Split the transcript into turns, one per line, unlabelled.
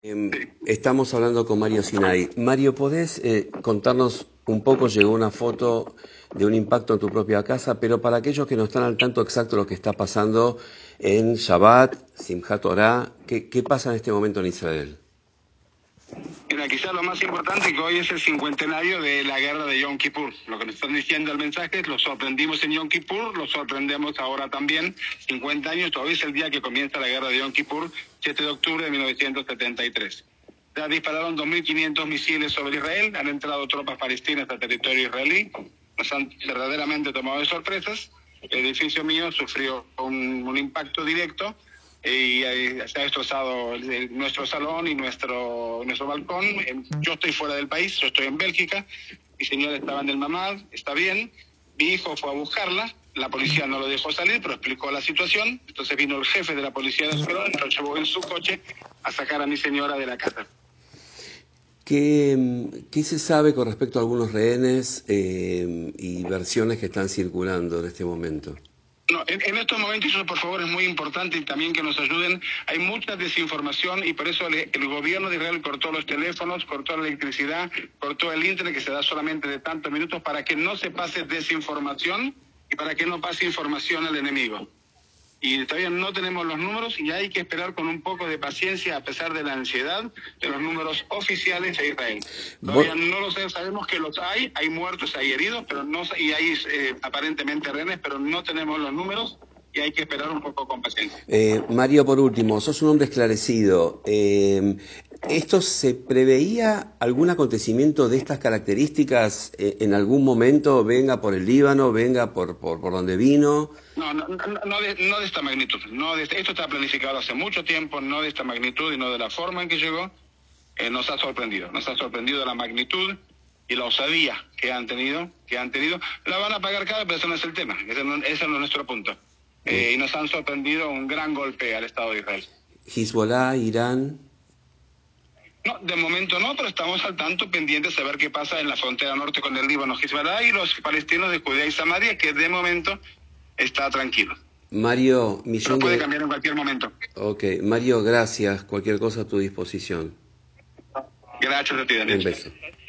Em, Estamos hablando con Mario Sinay. Mario, ¿podés eh, contarnos un poco? Llegó una foto de un impacto en tu propia casa, pero para aquellos que no están al tanto exacto de lo que está pasando en Shabbat, Simchat Torah, ¿qué, ¿qué pasa en este momento en Israel?
Mira, quizás lo más importante que hoy es el cincuentenario de la guerra de Yom Kippur. Lo que nos están diciendo el mensaje lo sorprendimos en Yom Kippur, lo sorprendemos ahora también. 50 años, todavía es el día que comienza la guerra de Yom Kippur, 7 de octubre de 1973. Ya dispararon 2.500 misiles sobre Israel, han entrado tropas palestinas al territorio israelí, nos han verdaderamente tomado de sorpresas. El edificio mío sufrió un, un impacto directo y eh, se ha destrozado el- nuestro salón y nuestro nuestro balcón. Yo estoy fuera del país, yo estoy en Bélgica. Mi señora estaba en el Mamad, está bien. Mi hijo fue a buscarla. La policía no lo dejó salir, pero explicó la situación. Entonces vino el jefe de la policía de Ascalón, lo llevó en su coche a sacar a mi señora de la casa.
¿Qué, qué se sabe con respecto a algunos rehenes eh, y versiones que están circulando en este momento?
No, en, estos momentos, eso por favor es muy importante y también que nos ayuden. Hay mucha desinformación y por eso el gobierno de Israel cortó los teléfonos, cortó la electricidad, cortó el internet que se da solamente de tantos minutos para que no se pase desinformación y para que no pase información al enemigo. Y todavía no tenemos los números y hay que esperar con un poco de paciencia a pesar de la ansiedad de los números oficiales de Israel. Todavía
Vos-
no lo sé, sabemos que los hay, hay muertos, hay heridos, pero no y hay eh, aparentemente rehenes, pero no tenemos los números y hay que esperar un poco con paciencia.
Eh, Mario, por último, sos un hombre esclarecido. Eh, ¿Esto se preveía algún acontecimiento de estas características eh, en algún momento? Venga por el Líbano, venga por, por, por donde vino.
No, no, no, no de, no de esta magnitud. No de esto está planificado hace mucho tiempo, no de esta magnitud y no de la forma en que llegó. Eh, nos ha sorprendido, nos ha sorprendido la magnitud y la osadía que han tenido, que han tenido. La van a pagar ese no es el tema, ese no, ese no es nuestro punto. Eh, y nos han sorprendido un gran golpe al Estado de Israel.
Hezbollah, Irán.
No, de momento no, pero estamos al tanto pendientes a ver qué pasa en la frontera norte con el Líbano, Hezbollah y los palestinos de Judea y Samaria, que de momento está tranquilo.
Mario,
Pero
millón
puede
de...
cambiar en cualquier momento.
Ok, Mario, gracias. Cualquier cosa a tu disposición.
Gracias a ti, Daniel.
Un beso.